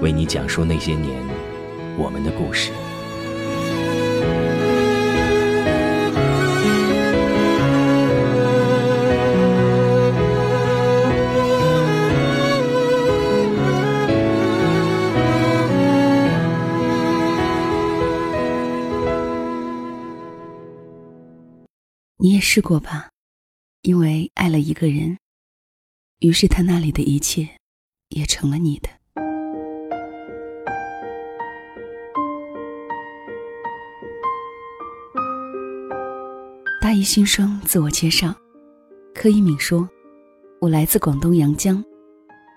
为你讲述那些年我们的故事。你也试过吧？因为爱了一个人，于是他那里的一切也成了你的。一新生自我介绍，柯一敏说：“我来自广东阳江，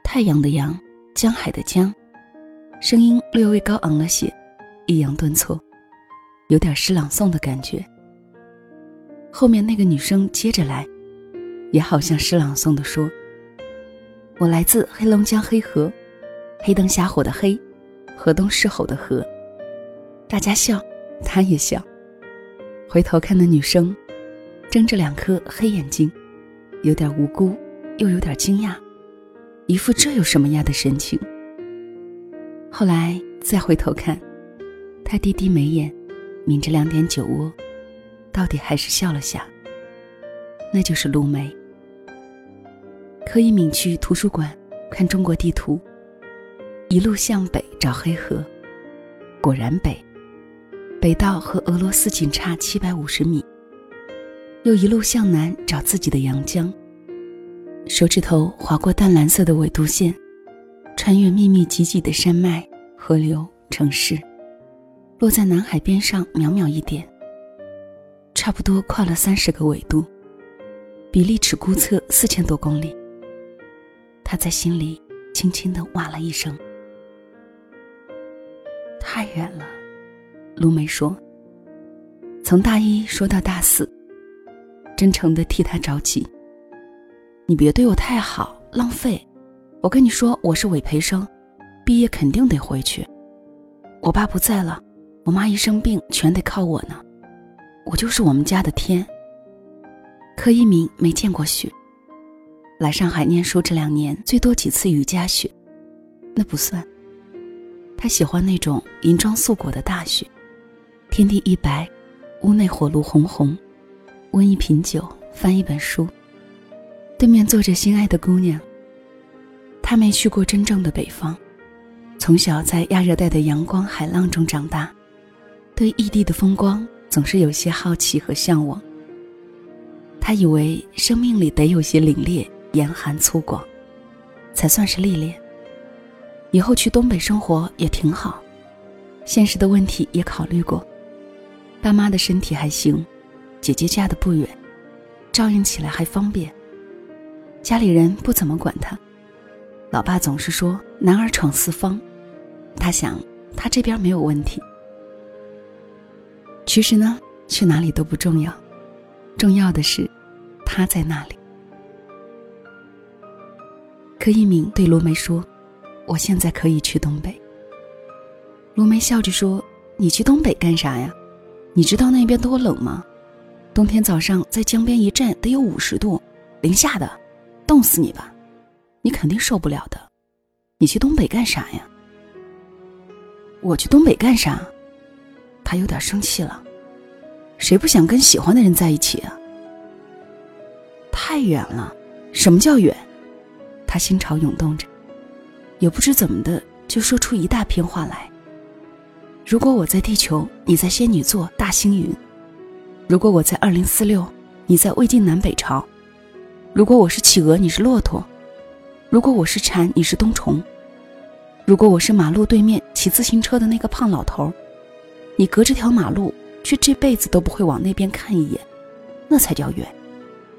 太阳的阳，江海的江。”声音略微高昂了些，抑扬顿挫，有点诗朗诵的感觉。后面那个女生接着来，也好像诗朗诵的说：“我来自黑龙江黑河，黑灯瞎火的黑，河东狮吼的河。”大家笑，他也笑。回头看那女生。睁着两颗黑眼睛，有点无辜，又有点惊讶，一副这有什么呀的神情。后来再回头看，他低低眉眼，抿着两点酒窝，到底还是笑了下。那就是陆梅。柯一敏去图书馆看中国地图，一路向北找黑河，果然北，北到和俄罗斯仅差七百五十米。又一路向南找自己的阳江，手指头划过淡蓝色的纬度线，穿越密密集集的山脉、河流、城市，落在南海边上渺渺一点。差不多跨了三十个纬度，比例尺估测四千多公里。他在心里轻轻地哇了一声：“太远了。”卢梅说：“从大一说到大四。”真诚的替他着急。你别对我太好，浪费。我跟你说，我是委培生，毕业肯定得回去。我爸不在了，我妈一生病，全得靠我呢。我就是我们家的天。柯一鸣没见过雪，来上海念书这两年，最多几次雨夹雪，那不算。他喜欢那种银装素裹的大雪，天地一白，屋内火炉红红。温一瓶酒，翻一本书，对面坐着心爱的姑娘。他没去过真正的北方，从小在亚热带的阳光海浪中长大，对异地的风光总是有些好奇和向往。他以为生命里得有些凛冽、严寒、粗犷，才算是历练。以后去东北生活也挺好，现实的问题也考虑过，爸妈的身体还行。姐姐嫁的不远，照应起来还方便。家里人不怎么管他，老爸总是说男儿闯四方。他想，他这边没有问题。其实呢，去哪里都不重要，重要的是他在那里。柯一鸣对罗梅说：“我现在可以去东北。”卢梅笑着说：“你去东北干啥呀？你知道那边多冷吗？”冬天早上在江边一站得有五十度，零下的，冻死你吧！你肯定受不了的。你去东北干啥呀？我去东北干啥？他有点生气了。谁不想跟喜欢的人在一起啊？太远了。什么叫远？他心潮涌动着，也不知怎么的，就说出一大篇话来。如果我在地球，你在仙女座大星云；如果我在二零四六，你在魏晋南北朝；如果我是企鹅，你是骆驼；如果我是蝉，你是冬虫；如果我是马路对面骑自行车的那个胖老头，你隔着条马路，却这辈子都不会往那边看一眼，那才叫远，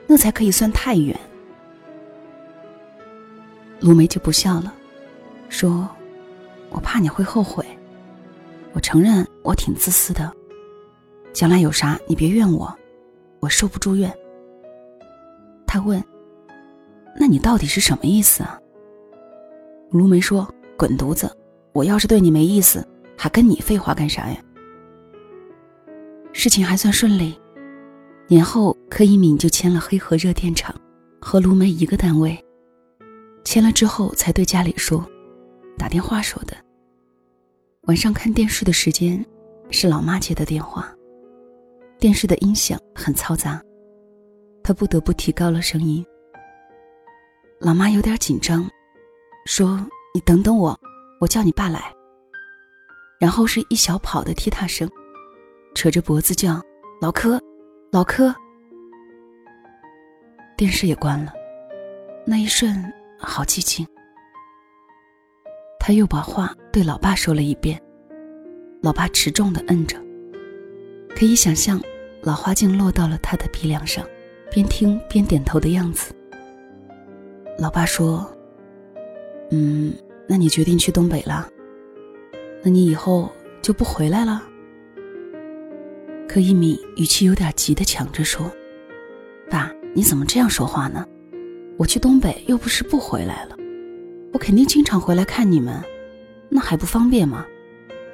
那才可以算太远。卢梅就不笑了，说：“我怕你会后悔。”我承认我挺自私的，将来有啥你别怨我，我受不住怨。他问：“那你到底是什么意思啊？”卢梅说：“滚犊子！我要是对你没意思，还跟你废话干啥呀？”事情还算顺利，年后柯一敏就签了黑河热电厂，和卢梅一个单位。签了之后才对家里说，打电话说的。晚上看电视的时间，是老妈接的电话。电视的音响很嘈杂，他不得不提高了声音。老妈有点紧张，说：“你等等我，我叫你爸来。”然后是一小跑的踢踏声，扯着脖子叫：“老柯，老柯。”电视也关了，那一瞬好寂静。他又把话对老爸说了一遍，老爸持重的摁着。可以想象，老花镜落到了他的鼻梁上，边听边点头的样子。老爸说：“嗯，那你决定去东北了？那你以后就不回来了？”柯一米语气有点急的抢着说：“爸，你怎么这样说话呢？我去东北又不是不回来了。”我肯定经常回来看你们，那还不方便吗？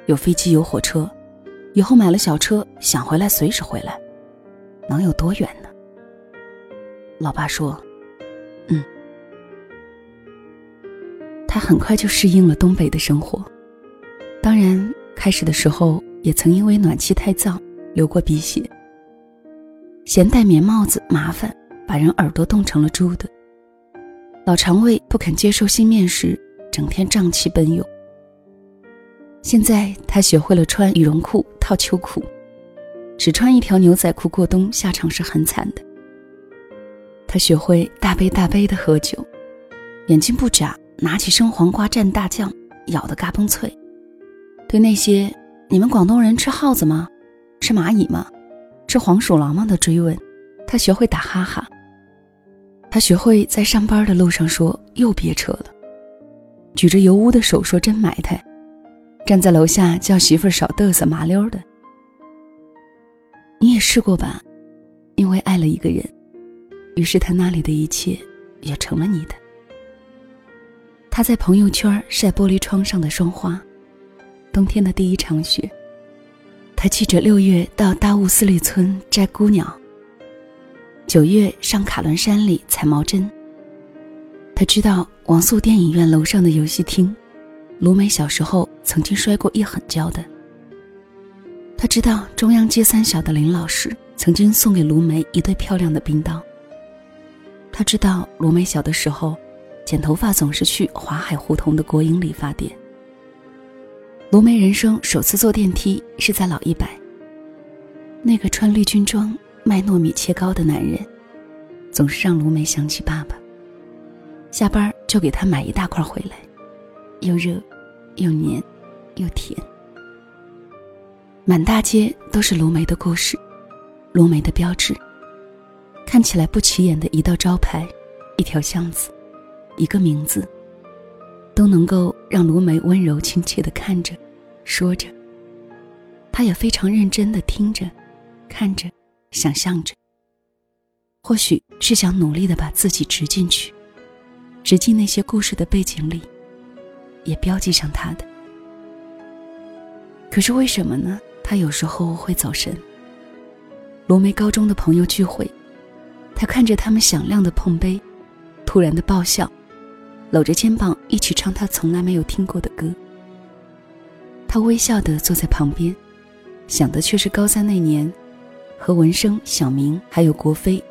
有飞机有火车，以后买了小车，想回来随时回来，能有多远呢？老爸说：“嗯。”他很快就适应了东北的生活，当然开始的时候也曾因为暖气太燥流过鼻血，嫌戴棉帽子麻烦，把人耳朵冻成了猪的。老肠胃不肯接受新面食，整天胀气奔涌。现在他学会了穿羽绒裤套秋裤，只穿一条牛仔裤过冬，下场是很惨的。他学会大杯大杯的喝酒，眼睛不眨，拿起生黄瓜蘸大酱，咬得嘎嘣脆。对那些“你们广东人吃耗子吗？吃蚂蚁吗？吃黄鼠狼吗？”的追问，他学会打哈哈。他学会在上班的路上说：“又别扯了。”举着油污的手说：“真埋汰。”站在楼下叫媳妇儿少嘚瑟，麻溜的。你也试过吧？因为爱了一个人，于是他那里的一切也成了你的。他在朋友圈晒玻璃窗上的霜花，冬天的第一场雪。他记着六月到大雾寺里村摘孤鸟。九月上卡伦山里采毛针。他知道王素电影院楼上的游戏厅，卢梅小时候曾经摔过一狠跤的。他知道中央街三小的林老师曾经送给卢梅一对漂亮的冰刀。他知道卢梅小的时候，剪头发总是去华海胡同的国营理发店。卢梅人生首次坐电梯是在老一百。那个穿绿军装。卖糯米切糕的男人，总是让卢梅想起爸爸。下班就给他买一大块回来，又热，又黏，又甜。满大街都是卢梅的故事，卢梅的标志。看起来不起眼的一道招牌，一条巷子，一个名字，都能够让卢梅温柔亲切的看着，说着。他也非常认真的听着，看着。想象着，或许是想努力的把自己植进去，植进那些故事的背景里，也标记上他的。可是为什么呢？他有时候会走神。罗梅高中的朋友聚会，他看着他们响亮的碰杯，突然的爆笑，搂着肩膀一起唱他从来没有听过的歌。他微笑的坐在旁边，想的却是高三那年。和文生、小明还有国飞，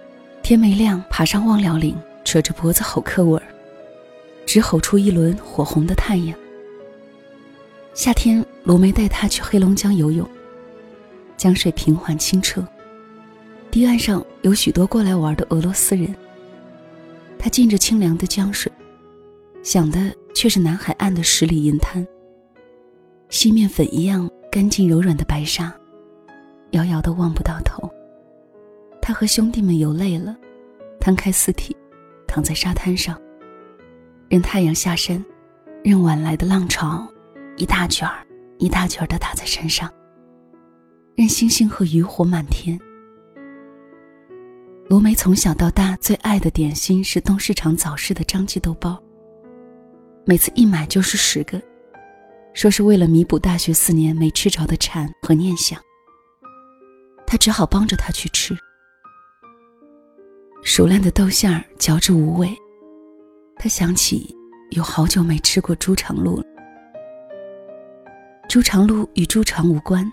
天没亮爬上望辽岭，扯着脖子吼课文，只吼出一轮火红的太阳。夏天，罗梅带他去黑龙江游泳。江水平缓清澈，堤岸上有许多过来玩的俄罗斯人。他浸着清凉的江水，想的却是南海岸的十里银滩。细面粉一样干净柔软的白沙，遥遥的望不到头。他和兄弟们游累了，摊开四体，躺在沙滩上，任太阳下山，任晚来的浪潮。一大卷儿，一大卷儿的打在身上，任星星和渔火满天。罗梅从小到大最爱的点心是东市场早市的张记豆包，每次一买就是十个，说是为了弥补大学四年没吃着的馋和念想。他只好帮着他去吃。熟烂的豆馅儿嚼着无味，他想起有好久没吃过猪肠路了。猪肠路与猪肠无关，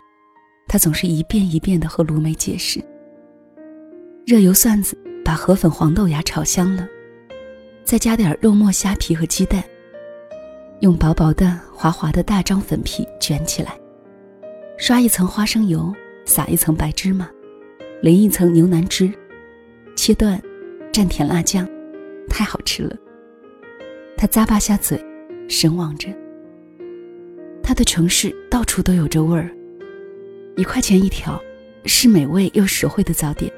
他总是一遍一遍的和卢梅解释。热油蒜子把河粉黄豆芽炒香了，再加点肉末、虾皮和鸡蛋，用薄薄的、滑滑的大张粉皮卷起来，刷一层花生油，撒一层白芝麻，淋一层牛腩汁，切断，蘸甜辣酱，太好吃了。他咂巴下嘴，神往着。他的城市到处都有这味儿，一块钱一条，是美味又实惠的早点。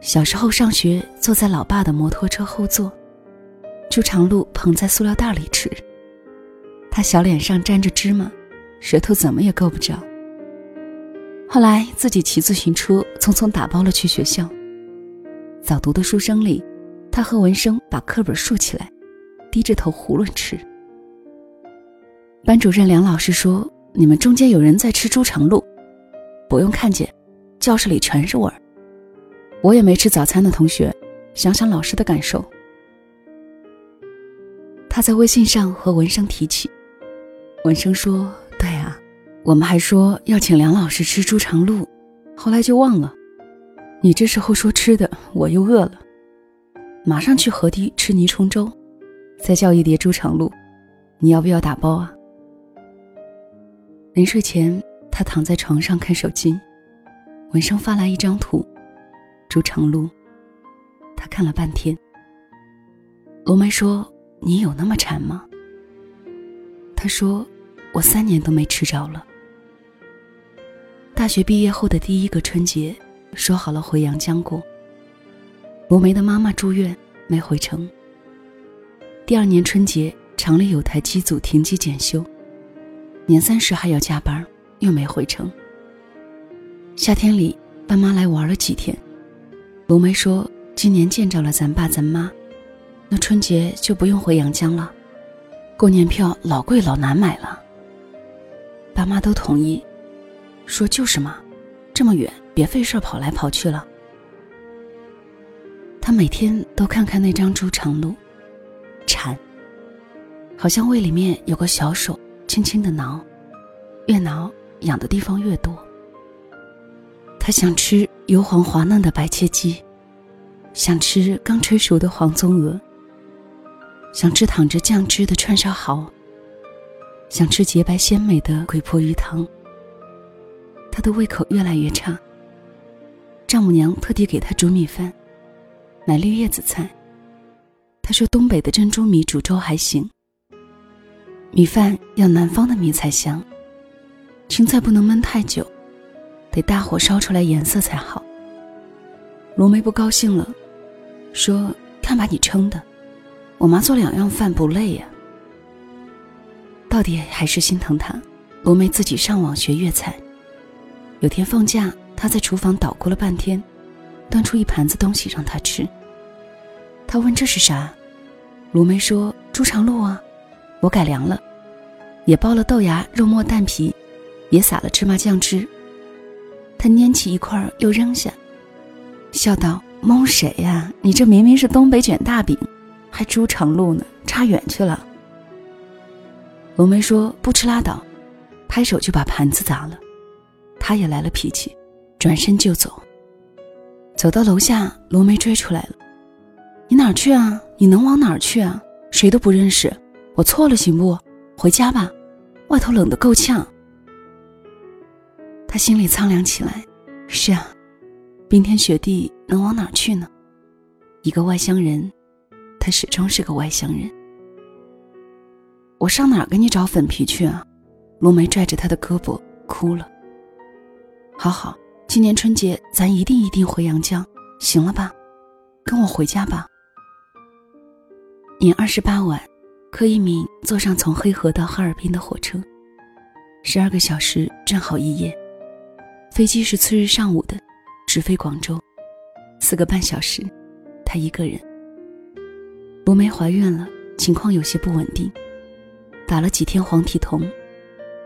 小时候上学，坐在老爸的摩托车后座，猪肠路捧在塑料袋里吃。他小脸上沾着芝麻，舌头怎么也够不着。后来自己骑自行车匆匆打包了去学校。早读的书声里，他和文生把课本竖起来，低着头囫囵吃。班主任梁老师说：“你们中间有人在吃猪肠路，不用看见，教室里全是味儿。我也没吃早餐的同学，想想老师的感受。”他在微信上和文生提起，文生说：“对啊，我们还说要请梁老师吃猪肠路，后来就忘了。你这时候说吃的，我又饿了，马上去河堤吃泥虫粥，再叫一碟猪肠路，你要不要打包啊？”临睡前，他躺在床上看手机，文生发来一张图，朱长路。他看了半天。罗梅说：“你有那么馋吗？”他说：“我三年都没吃着了。”大学毕业后的第一个春节，说好了回阳江过。罗梅的妈妈住院，没回成。第二年春节，厂里有台机组停机检修。年三十还要加班，又没回成。夏天里，爸妈来玩了几天。罗梅说：“今年见着了咱爸咱妈，那春节就不用回阳江了。过年票老贵老难买了。”爸妈都同意，说：“就是嘛，这么远，别费事跑来跑去了。”他每天都看看那张猪肠路，馋，好像胃里面有个小手。轻轻的挠，越挠痒的地方越多。他想吃油黄滑嫩的白切鸡，想吃刚吹熟的黄鬃鹅，想吃淌着酱汁的串烧蚝，想吃洁白鲜美的鬼婆鱼汤。他的胃口越来越差。丈母娘特地给他煮米饭，买绿叶子菜。他说东北的珍珠米煮粥还行。米饭要南方的米才香，青菜不能焖太久，得大火烧出来颜色才好。罗梅不高兴了，说：“看把你撑的，我妈做两样饭不累呀。”到底还是心疼他。罗梅自己上网学粤菜。有天放假，他在厨房捣鼓了半天，端出一盘子东西让他吃。他问这是啥，罗梅说：“猪肠路啊，我改良了。”也包了豆芽、肉末、蛋皮，也撒了芝麻酱汁。他拈起一块又扔下，笑道：“蒙谁呀？你这明明是东北卷大饼，还猪肠路呢，差远去了。”罗梅说：“不吃拉倒。”拍手就把盘子砸了。他也来了脾气，转身就走。走到楼下，罗梅追出来了：“你哪儿去啊？你能往哪儿去啊？谁都不认识。我错了，行不？回家吧。”外头冷得够呛。他心里苍凉起来。是啊，冰天雪地能往哪儿去呢？一个外乡人，他始终是个外乡人。我上哪儿给你找粉皮去啊？卢梅拽着他的胳膊哭了。好好，今年春节咱一定一定回阳江，行了吧？跟我回家吧。年二十八晚，柯一鸣坐上从黑河到哈尔滨的火车，十二个小时正好一夜。飞机是次日上午的，直飞广州，四个半小时，他一个人。罗梅怀孕了，情况有些不稳定，打了几天黄体酮，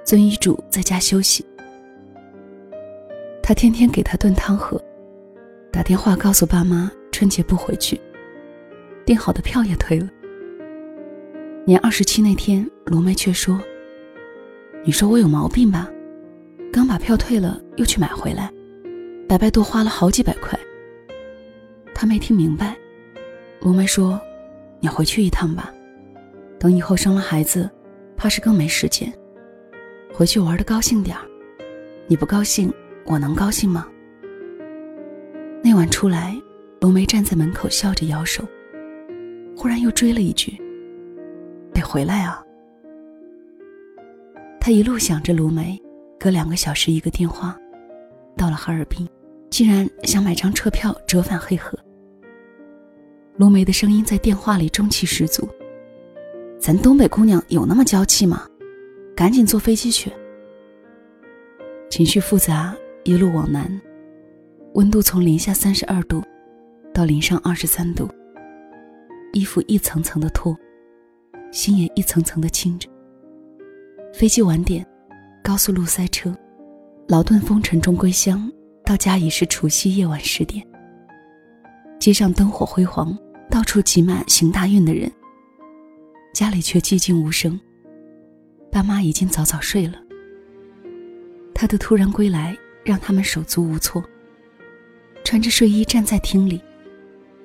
遵医嘱在家休息。他天天给他炖汤喝，打电话告诉爸妈春节不回去，订好的票也退了。年二十七那天，罗梅却说：“你说我有毛病吧？”刚把票退了，又去买回来，白白多花了好几百块。他没听明白，罗梅说：“你回去一趟吧，等以后生了孩子，怕是更没时间。回去玩的高兴点儿，你不高兴，我能高兴吗？”那晚出来，罗梅站在门口笑着摇手，忽然又追了一句：“得回来啊！”他一路想着卢梅。隔两个小时一个电话，到了哈尔滨，竟然想买张车票折返黑河。卢梅的声音在电话里中气十足：“咱东北姑娘有那么娇气吗？赶紧坐飞机去。”情绪复杂，一路往南，温度从零下三十二度到零上二十三度，衣服一层层的脱，心也一层层的轻着。飞机晚点。高速路塞车，劳顿风尘中归乡，到家已是除夕夜晚十点。街上灯火辉煌，到处挤满行大运的人。家里却寂静无声，爸妈已经早早睡了。他的突然归来让他们手足无措。穿着睡衣站在厅里，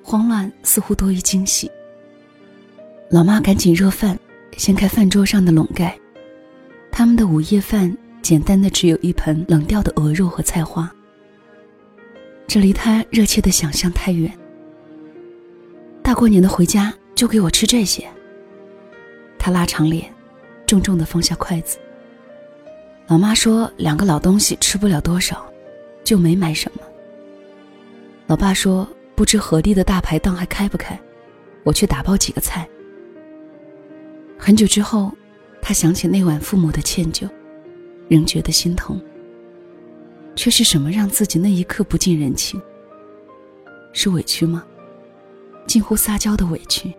慌乱似乎多于惊喜。老妈赶紧热饭，掀开饭桌上的笼盖。他们的午夜饭简单的只有一盆冷掉的鹅肉和菜花。这离他热切的想象太远。大过年的回家就给我吃这些。他拉长脸，重重的放下筷子。老妈说两个老东西吃不了多少，就没买什么。老爸说不知何地的大排档还开不开，我去打包几个菜。很久之后。他想起那晚父母的歉疚，仍觉得心疼。却是什么让自己那一刻不近人情？是委屈吗？近乎撒娇的委屈。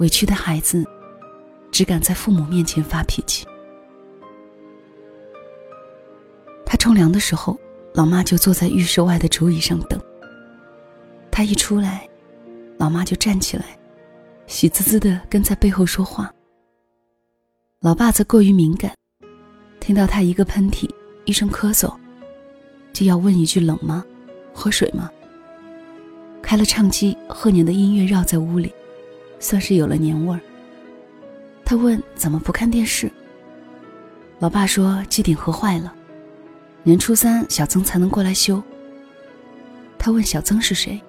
委屈的孩子，只敢在父母面前发脾气。他冲凉的时候，老妈就坐在浴室外的竹椅上等。他一出来，老妈就站起来，喜滋滋的跟在背后说话。老爸则过于敏感，听到他一个喷嚏，一声咳嗽，就要问一句：“冷吗？喝水吗？”开了唱机，贺年的音乐绕在屋里，算是有了年味儿。他问：“怎么不看电视？”老爸说：“机顶盒坏了，年初三小曾才能过来修。”他问：“小曾是谁？”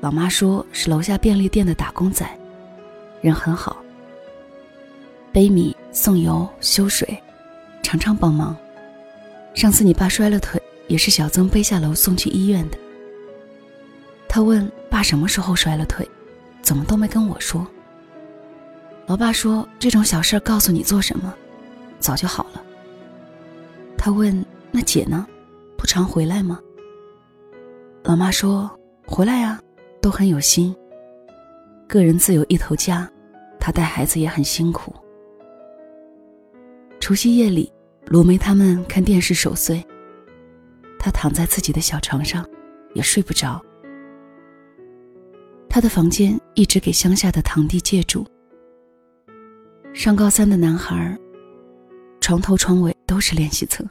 老妈说：“是楼下便利店的打工仔，人很好。”背米、送油、修水，常常帮忙。上次你爸摔了腿，也是小曾背下楼送去医院的。他问爸什么时候摔了腿，怎么都没跟我说。老爸说这种小事告诉你做什么，早就好了。他问那姐呢，不常回来吗？老妈说回来呀，都很有心。个人自有一头家，他带孩子也很辛苦。除夕夜里，罗梅他们看电视守岁。他躺在自己的小床上，也睡不着。他的房间一直给乡下的堂弟借住。上高三的男孩，床头床尾都是练习册，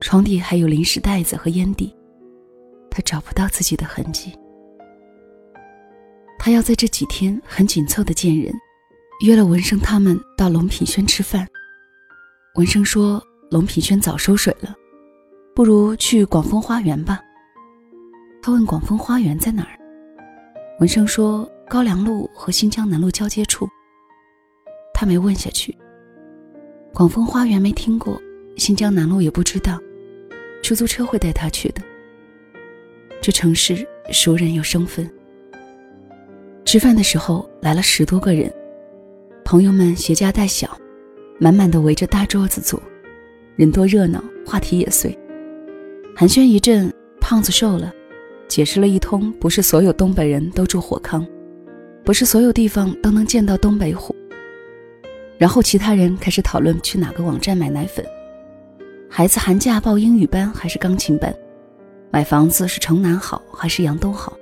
床底还有零食袋子和烟蒂，他找不到自己的痕迹。他要在这几天很紧凑的见人，约了文生他们到龙品轩吃饭。文生说龙品轩早收水了，不如去广丰花园吧。他问广丰花园在哪儿，文生说高粱路和新疆南路交接处。他没问下去。广丰花园没听过，新疆南路也不知道，出租车会带他去的。这城市熟人有生分。吃饭的时候来了十多个人，朋友们携家带小，满满的围着大桌子坐，人多热闹，话题也碎。寒暄一阵，胖子瘦了，解释了一通，不是所有东北人都住火炕，不是所有地方都能见到东北虎。然后其他人开始讨论去哪个网站买奶粉，孩子寒假报英语班还是钢琴班，买房子是城南好还是杨东好？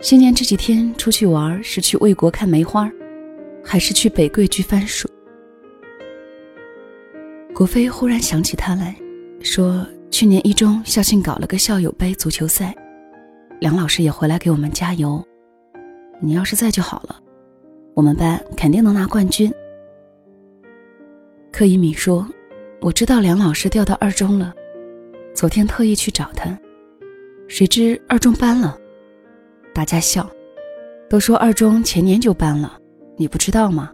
新年这几天出去玩是去魏国看梅花，还是去北桂居番薯？国飞忽然想起他来，说去年一中校庆搞了个校友杯足球赛，梁老师也回来给我们加油。你要是在就好了，我们班肯定能拿冠军。柯以敏说：“我知道梁老师调到二中了，昨天特意去找他，谁知二中搬了。”大家笑，都说二中前年就搬了，你不知道吗？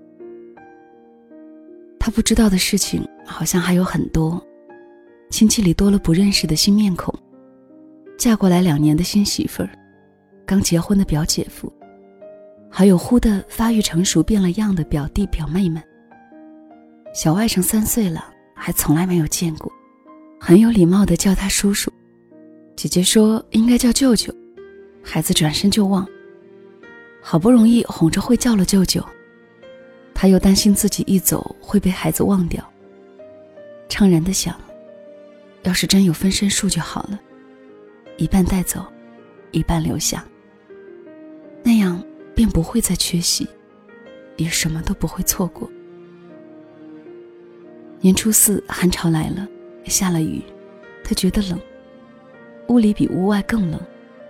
他不知道的事情好像还有很多，亲戚里多了不认识的新面孔，嫁过来两年的新媳妇儿，刚结婚的表姐夫，还有忽的发育成熟变了样的表弟表妹们。小外甥三岁了，还从来没有见过，很有礼貌的叫他叔叔。姐姐说应该叫舅舅，孩子转身就忘。好不容易哄着会叫了舅舅，他又担心自己一走会被孩子忘掉，怅然的想，要是真有分身术就好了，一半带走，一半留下，那样便不会再缺席，也什么都不会错过。年初四，寒潮来了，下了雨，他觉得冷。屋里比屋外更冷，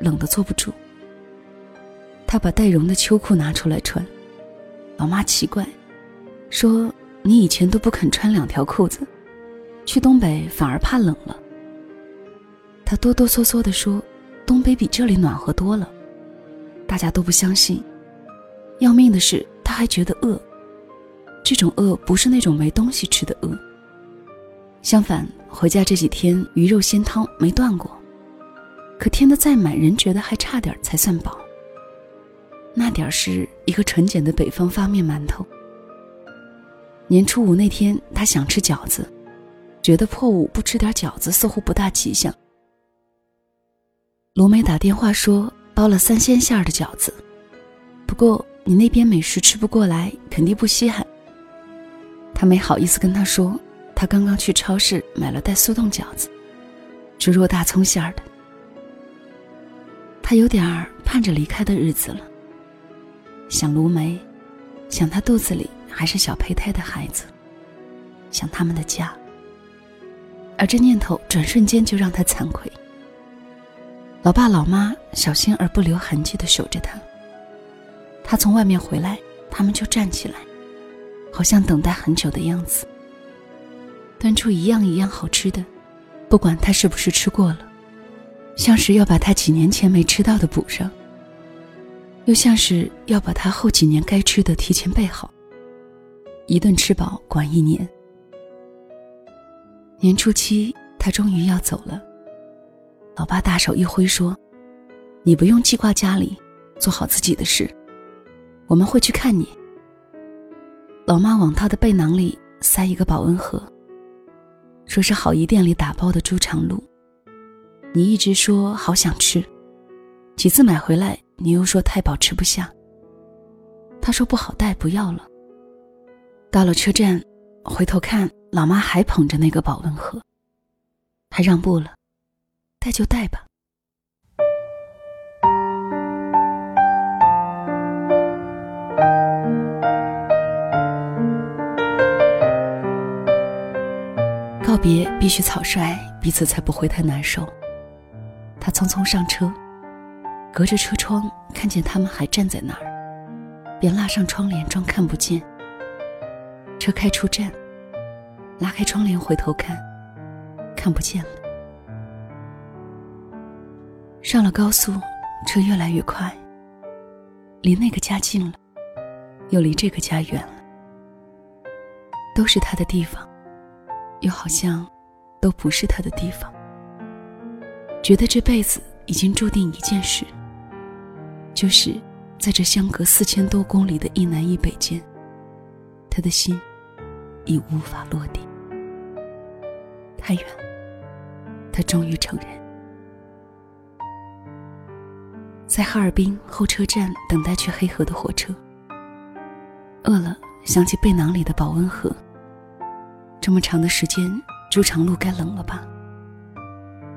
冷得坐不住。他把带绒的秋裤拿出来穿，老妈奇怪，说：“你以前都不肯穿两条裤子，去东北反而怕冷了。”他哆哆嗦嗦地说：“东北比这里暖和多了。”大家都不相信。要命的是，他还觉得饿。这种饿不是那种没东西吃的饿。相反，回家这几天鱼肉鲜汤没断过，可添的再满，人觉得还差点才算饱。那点儿是一个纯碱的北方发面馒头。年初五那天，他想吃饺子，觉得破五不吃点饺子似乎不大吉祥。罗梅打电话说包了三鲜馅儿的饺子，不过你那边美食吃不过来，肯定不稀罕。他没好意思跟他说，他刚刚去超市买了袋速冻饺子，猪肉大葱馅儿的。他有点儿盼着离开的日子了。想卢梅，想他肚子里还是小胚胎的孩子，想他们的家。而这念头转瞬间就让他惭愧。老爸老妈小心而不留痕迹的守着他。他从外面回来，他们就站起来。好像等待很久的样子，端出一样一样好吃的，不管他是不是吃过了，像是要把他几年前没吃到的补上，又像是要把他后几年该吃的提前备好。一顿吃饱，管一年。年初七，他终于要走了。老爸大手一挥说：“你不用记挂家里，做好自己的事，我们会去看你。”老妈往他的背囊里塞一个保温盒，说是好一店里打包的猪肠鹿。你一直说好想吃，几次买回来你又说太饱吃不下。他说不好带，不要了。到了车站，回头看，老妈还捧着那个保温盒，他让步了，带就带吧。告别必须草率，彼此才不会太难受。他匆匆上车，隔着车窗看见他们还站在那儿，便拉上窗帘装看不见。车开出站，拉开窗帘回头看，看不见了。上了高速，车越来越快，离那个家近了，又离这个家远了。都是他的地方，又好像都不是他的地方。觉得这辈子已经注定一件事，就是在这相隔四千多公里的一南一北间，他的心已无法落地。太远，他终于承认。在哈尔滨候车站等待去黑河的火车，饿了。想起背囊里的保温盒。这么长的时间，猪肠路该冷了吧？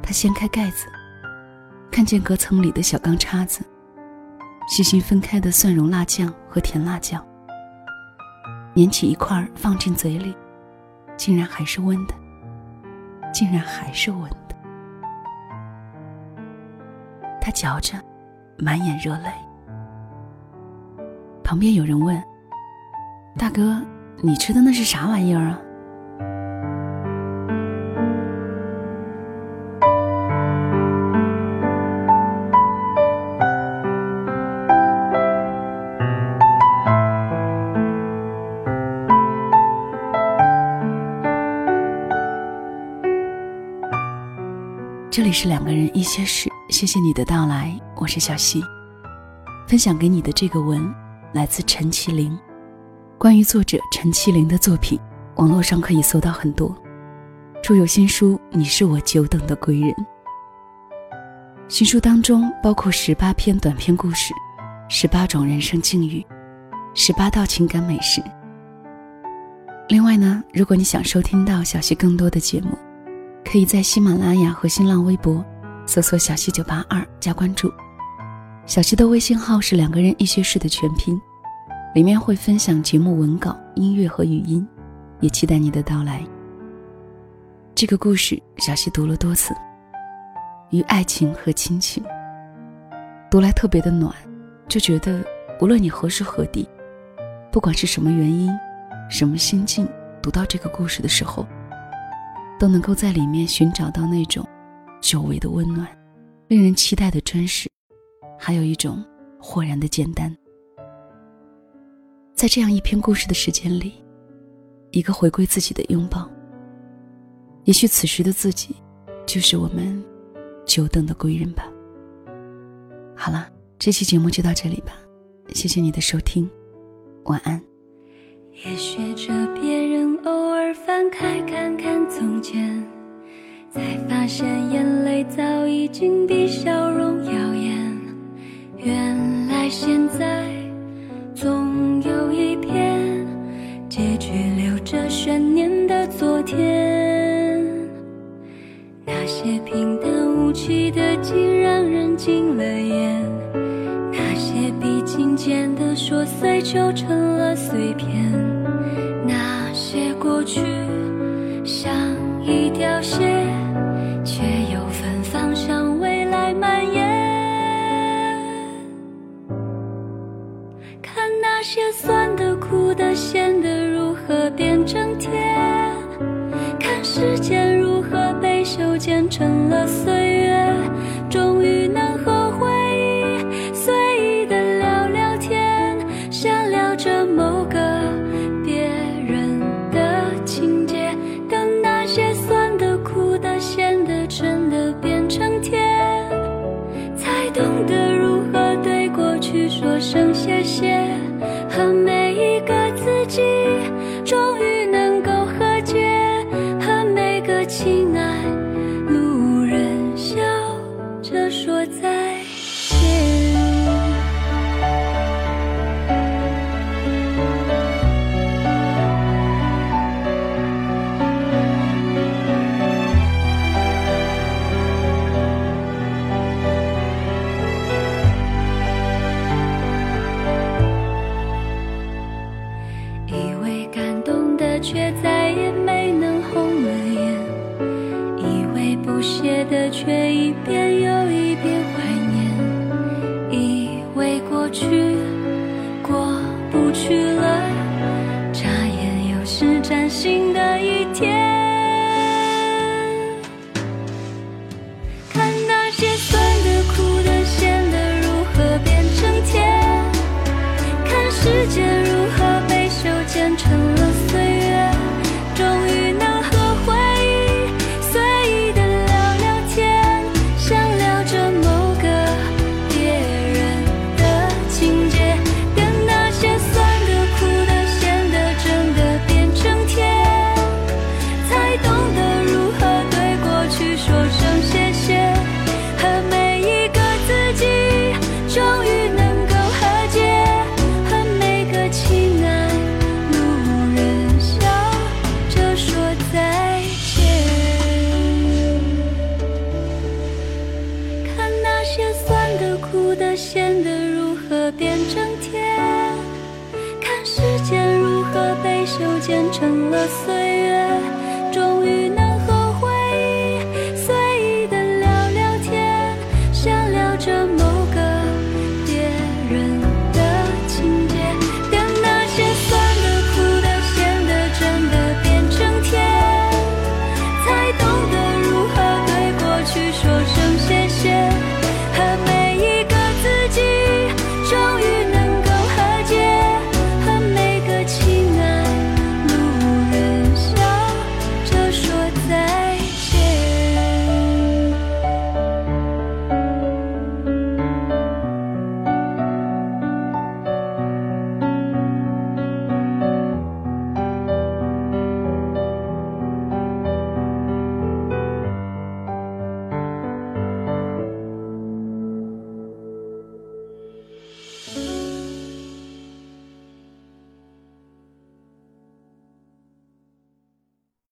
他掀开盖子，看见隔层里的小钢叉子，细心分开的蒜蓉辣酱和甜辣酱，捻起一块放进嘴里，竟然还是温的，竟然还是温的。他嚼着，满眼热泪。旁边有人问。大哥，你吃的那是啥玩意儿啊？是两个人一些事，谢谢你的到来，我是小溪。分享给你的这个文来自陈其玲。关于作者陈其玲的作品，网络上可以搜到很多。出有新书《你是我久等的归人》。新书当中包括十八篇短篇故事，十八种人生境遇，十八道情感美食。另外呢，如果你想收听到小溪更多的节目，可以在喜马拉雅和新浪微博搜索“小溪九八二”加关注。小溪的微信号是两个人一些事的全拼。里面会分享节目文稿、音乐和语音，也期待你的到来。这个故事小溪读了多次，与爱情和亲情，读来特别的暖，就觉得无论你何时何地，不管是什么原因、什么心境，读到这个故事的时候，都能够在里面寻找到那种久违的温暖，令人期待的真实，还有一种豁然的简单。在这样一篇故事的时间里，一个回归自己的拥抱。也许此时的自己，就是我们久等的归人吧。好了，这期节目就到这里吧，谢谢你的收听，晚安。也学着别人偶尔翻开，才发现眼泪早已经比笑容耀眼。原来现在。总有一天结局留着悬念的昨天，那些平淡无奇的竟让人惊了眼，那些比金坚的琐碎就成了碎